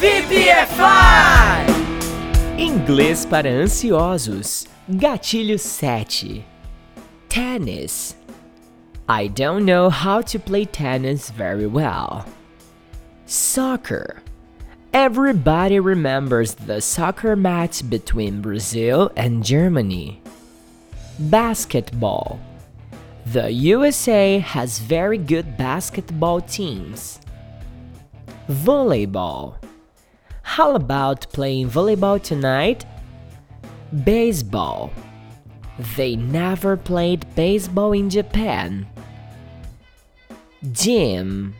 VPFI! Inglês para ansiosos. Gatilho 7. Tennis. I don't know how to play tennis very well. Soccer. Everybody remembers the soccer match between Brazil and Germany. Basketball. The USA has very good basketball teams. Volleyball. How about playing volleyball tonight? Baseball. They never played baseball in Japan. Gym.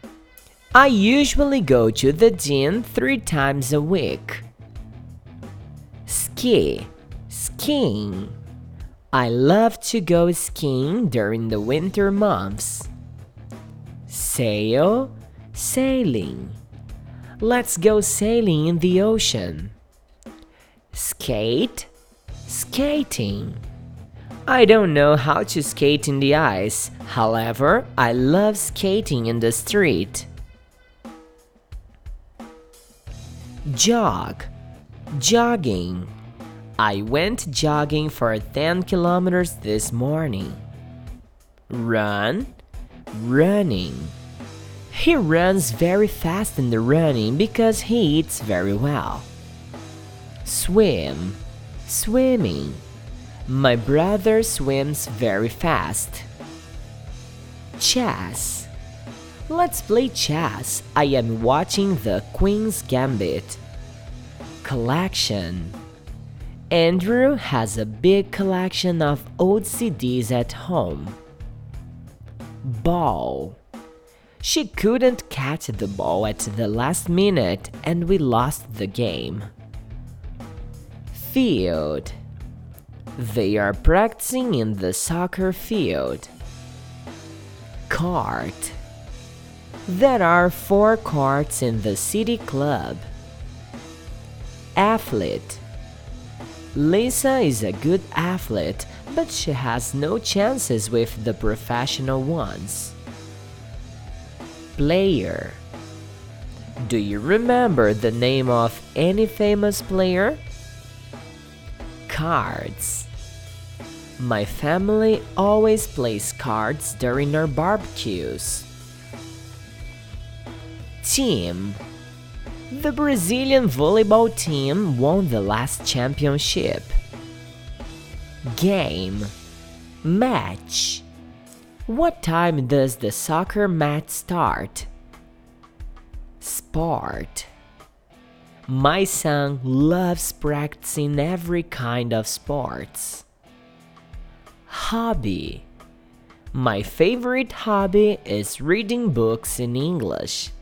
I usually go to the gym three times a week. Ski. Skiing. I love to go skiing during the winter months. Sail. Sailing. Let's go sailing in the ocean. Skate. Skating. I don't know how to skate in the ice, however, I love skating in the street. Jog. Jogging. I went jogging for 10 kilometers this morning. Run. Running. He runs very fast in the running because he eats very well. Swim. Swimming. My brother swims very fast. Chess. Let's play chess. I am watching the Queen's Gambit. Collection. Andrew has a big collection of old CDs at home. Ball. She couldn't catch the ball at the last minute and we lost the game. Field. They are practicing in the soccer field. Cart. There are four carts in the city club. Athlete. Lisa is a good athlete, but she has no chances with the professional ones. Player. Do you remember the name of any famous player? Cards. My family always plays cards during our barbecues. Team. The Brazilian volleyball team won the last championship. Game. Match. What time does the soccer match start? Sport. My son loves practicing every kind of sports. Hobby. My favorite hobby is reading books in English.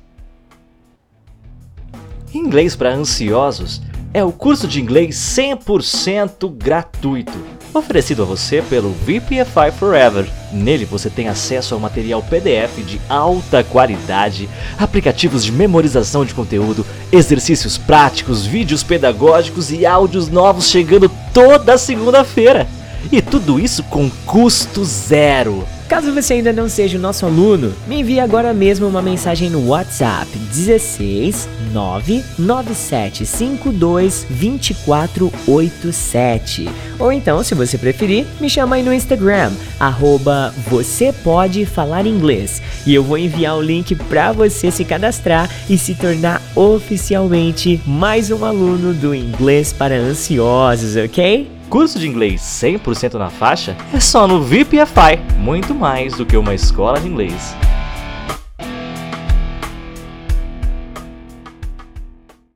Inglês para ansiosos é o curso de inglês 100% gratuito, oferecido a você pelo VPFI Forever. Nele você tem acesso ao material PDF de alta qualidade, aplicativos de memorização de conteúdo, exercícios práticos, vídeos pedagógicos e áudios novos chegando toda segunda-feira. E tudo isso com custo zero. Caso você ainda não seja o nosso aluno, me envie agora mesmo uma mensagem no WhatsApp 16 99752 2487. Ou então, se você preferir, me chama aí no Instagram, arroba você pode falar inglês. E eu vou enviar o link para você se cadastrar e se tornar oficialmente mais um aluno do Inglês para Ansiosos, ok? Curso de inglês 100% na faixa é só no VPFI, muito mais do que uma escola de inglês.